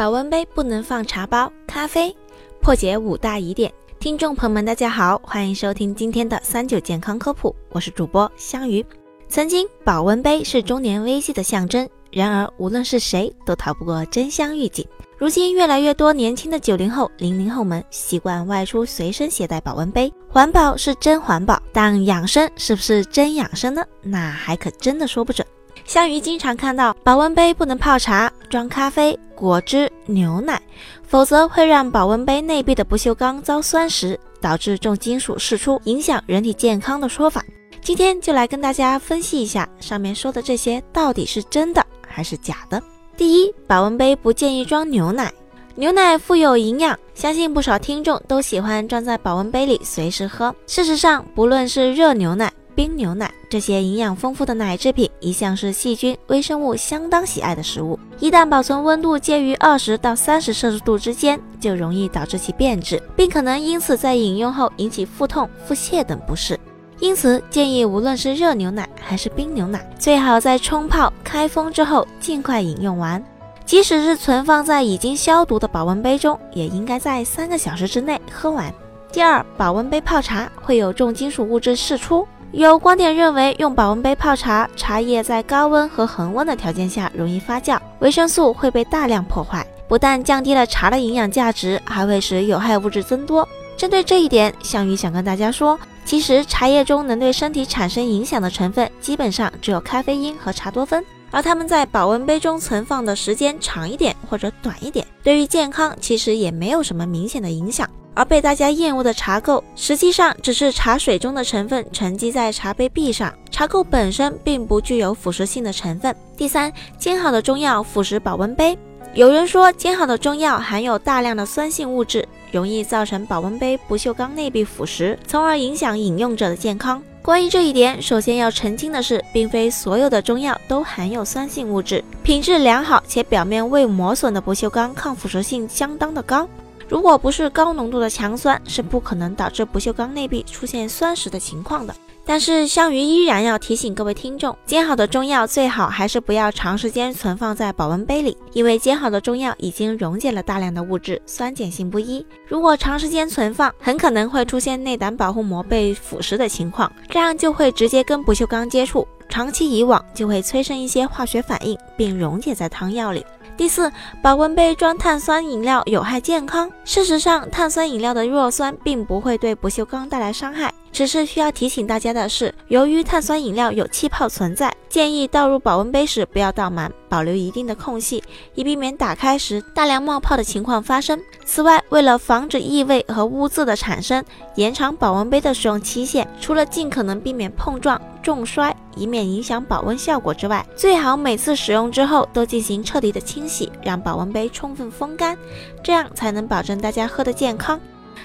保温杯不能放茶包、咖啡，破解五大疑点。听众朋友们，大家好，欢迎收听今天的三九健康科普，我是主播香鱼。曾经，保温杯是中年危机的象征，然而无论是谁都逃不过真香预警。如今，越来越多年轻的九零后、零零后们习惯外出随身携带保温杯，环保是真环保，但养生是不是真养生呢？那还可真的说不准。香鱼经常看到保温杯不能泡茶、装咖啡、果汁、牛奶，否则会让保温杯内壁的不锈钢遭酸蚀，导致重金属释出，影响人体健康的说法。今天就来跟大家分析一下上面说的这些到底是真的还是假的。第一，保温杯不建议装牛奶，牛奶富有营养，相信不少听众都喜欢装在保温杯里随时喝。事实上，不论是热牛奶，冰牛奶这些营养丰富的奶制品，一向是细菌、微生物相当喜爱的食物。一旦保存温度介于二十到三十摄氏度之间，就容易导致其变质，并可能因此在饮用后引起腹痛、腹泻等不适。因此，建议无论是热牛奶还是冰牛奶，最好在冲泡、开封之后尽快饮用完。即使是存放在已经消毒的保温杯中，也应该在三个小时之内喝完。第二，保温杯泡茶会有重金属物质释出。有观点认为，用保温杯泡茶，茶叶在高温和恒温的条件下容易发酵，维生素会被大量破坏，不但降低了茶的营养价值，还会使有害物质增多。针对这一点，项羽想跟大家说，其实茶叶中能对身体产生影响的成分，基本上只有咖啡因和茶多酚，而它们在保温杯中存放的时间长一点或者短一点，对于健康其实也没有什么明显的影响。而被大家厌恶的茶垢，实际上只是茶水中的成分沉积在茶杯壁上，茶垢本身并不具有腐蚀性的成分。第三，煎好的中药腐蚀保温杯。有人说，煎好的中药含有大量的酸性物质，容易造成保温杯不锈钢内壁腐蚀，从而影响饮用者的健康。关于这一点，首先要澄清的是，并非所有的中药都含有酸性物质，品质良好且表面未磨损的不锈钢抗腐蚀性相当的高。如果不是高浓度的强酸，是不可能导致不锈钢内壁出现酸蚀的情况的。但是香鱼依然要提醒各位听众，煎好的中药最好还是不要长时间存放在保温杯里，因为煎好的中药已经溶解了大量的物质，酸碱性不一。如果长时间存放，很可能会出现内胆保护膜被腐蚀的情况，这样就会直接跟不锈钢接触，长期以往就会催生一些化学反应，并溶解在汤药里。第四，保温杯装碳酸饮料有害健康。事实上，碳酸饮料的弱酸并不会对不锈钢带来伤害。只是需要提醒大家的是，由于碳酸饮料有气泡存在，建议倒入保温杯时不要倒满，保留一定的空隙，以避免打开时大量冒泡的情况发生。此外，为了防止异味和污渍的产生，延长保温杯的使用期限，除了尽可能避免碰撞、重摔，以免影响保温效果之外，最好每次使用之后都进行彻底的清洗，让保温杯充分风干，这样才能保证大家喝的健康。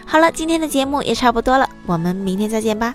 好了，今天的节目也差不多了，我们明天再见吧。